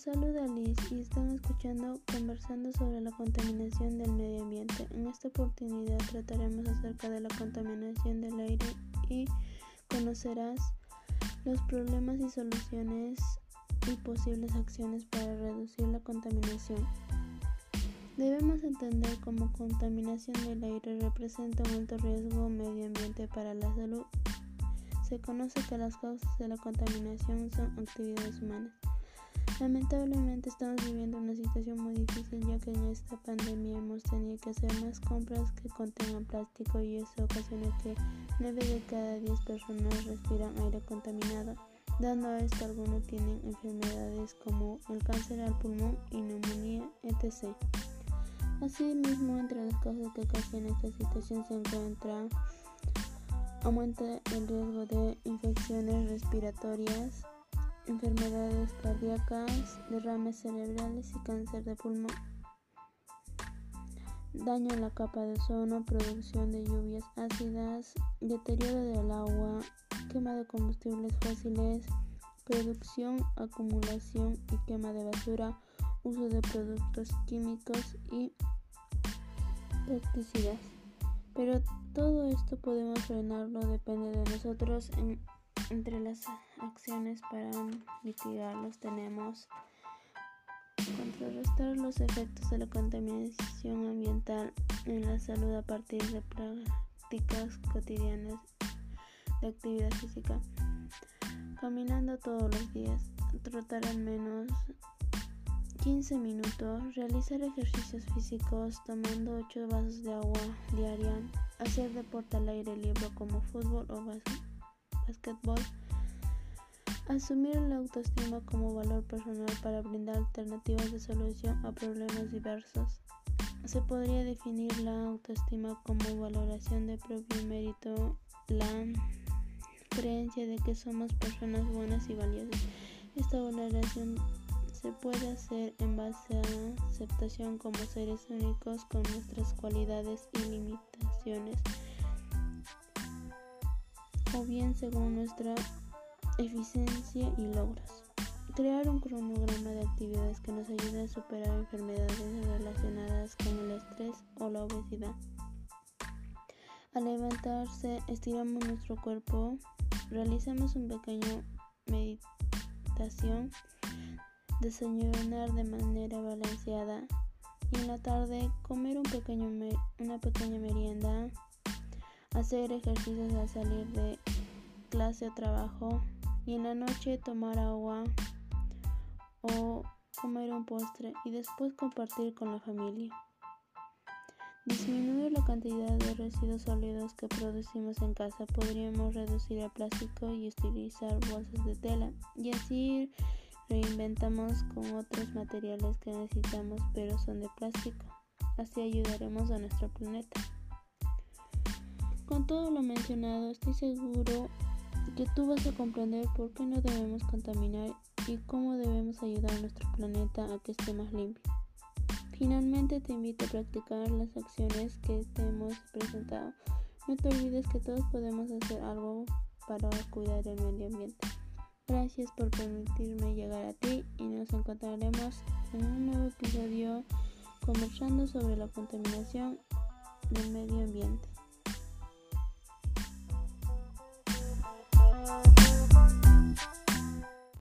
saluda Liz y están escuchando conversando sobre la contaminación del medio ambiente. En esta oportunidad trataremos acerca de la contaminación del aire y conocerás los problemas y soluciones y posibles acciones para reducir la contaminación. Debemos entender cómo contaminación del aire representa un alto riesgo medio ambiente para la salud. Se conoce que las causas de la contaminación son actividades humanas. Lamentablemente estamos viviendo una situación muy difícil ya que en esta pandemia hemos tenido que hacer más compras que contengan plástico y eso ocasiona que 9 de cada 10 personas respiran aire contaminado. Dando a esto algunos tienen enfermedades como el cáncer al pulmón y neumonía, etc. Asimismo, entre las causas que ocasionan esta situación se encuentra aumenta el riesgo de infecciones respiratorias, enfermedades cardíacas, derrames cerebrales y cáncer de pulmón. Daño en la capa de ozono, producción de lluvias ácidas, deterioro del agua, quema de combustibles fósiles, producción, acumulación y quema de basura, uso de productos químicos y pesticidas. Pero todo esto podemos frenarlo, depende de nosotros entre las acciones para mitigarlos tenemos contrarrestar los efectos de la contaminación ambiental en la salud a partir de prácticas cotidianas de actividad física. Caminando todos los días, trotar al menos 15 minutos, realizar ejercicios físicos tomando 8 vasos de agua diaria, hacer deporte al aire libre como fútbol o básquet Asumir la autoestima como valor personal para brindar alternativas de solución a problemas diversos. Se podría definir la autoestima como valoración de propio mérito, la creencia de que somos personas buenas y valiosas. Esta valoración se puede hacer en base a aceptación como seres únicos con nuestras cualidades y limitaciones o bien según nuestra eficiencia y logros. Crear un cronograma de actividades que nos ayude a superar enfermedades relacionadas con el estrés o la obesidad. Al levantarse, estiramos nuestro cuerpo, realizamos un pequeño meditación, desayunar de manera balanceada y en la tarde comer una pequeña merienda hacer ejercicios al salir de clase o trabajo y en la noche tomar agua o comer un postre y después compartir con la familia. Disminuir la cantidad de residuos sólidos que producimos en casa. Podríamos reducir el plástico y utilizar bolsas de tela y así reinventamos con otros materiales que necesitamos pero son de plástico. Así ayudaremos a nuestro planeta. Con todo lo mencionado, estoy seguro que tú vas a comprender por qué no debemos contaminar y cómo debemos ayudar a nuestro planeta a que esté más limpio. Finalmente te invito a practicar las acciones que te hemos presentado. No te olvides que todos podemos hacer algo para cuidar el medio ambiente. Gracias por permitirme llegar a ti y nos encontraremos en un nuevo episodio conversando sobre la contaminación del medio ambiente.